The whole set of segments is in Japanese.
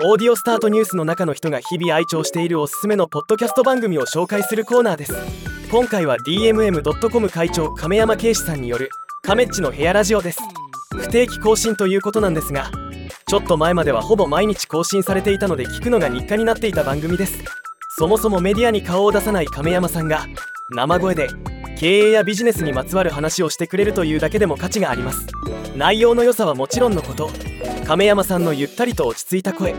オーディオスタートニュースの中の人が日々愛聴しているおすすめのポッドキャスト番組を紹介するコーナーです。今回は DMM.com 会長亀山圭司さんによるカメッチの部屋ラジオです。不定期更新ということなんですがちょっと前まではほぼ毎日更新されていたので聞くのが日課になっていた番組です。そもそもメディアに顔を出さない亀山さんが生声で経営やビジネスにまつわる話をしてくれるというだけでも価値があります。内容の良さはもちろんのこと亀山さんのゆったりと落ち着いた声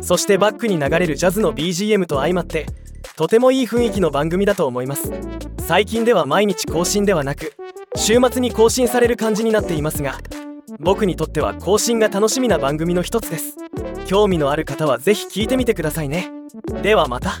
そしてバックに流れるジャズの BGM と相まってとてもいい雰囲気の番組だと思います。最近では毎日更新ではなく週末に更新される感じになっていますが僕にとっては更新が楽しみな番組の一つです。興味のある方は是非聞いてみてくださいね。ではまた。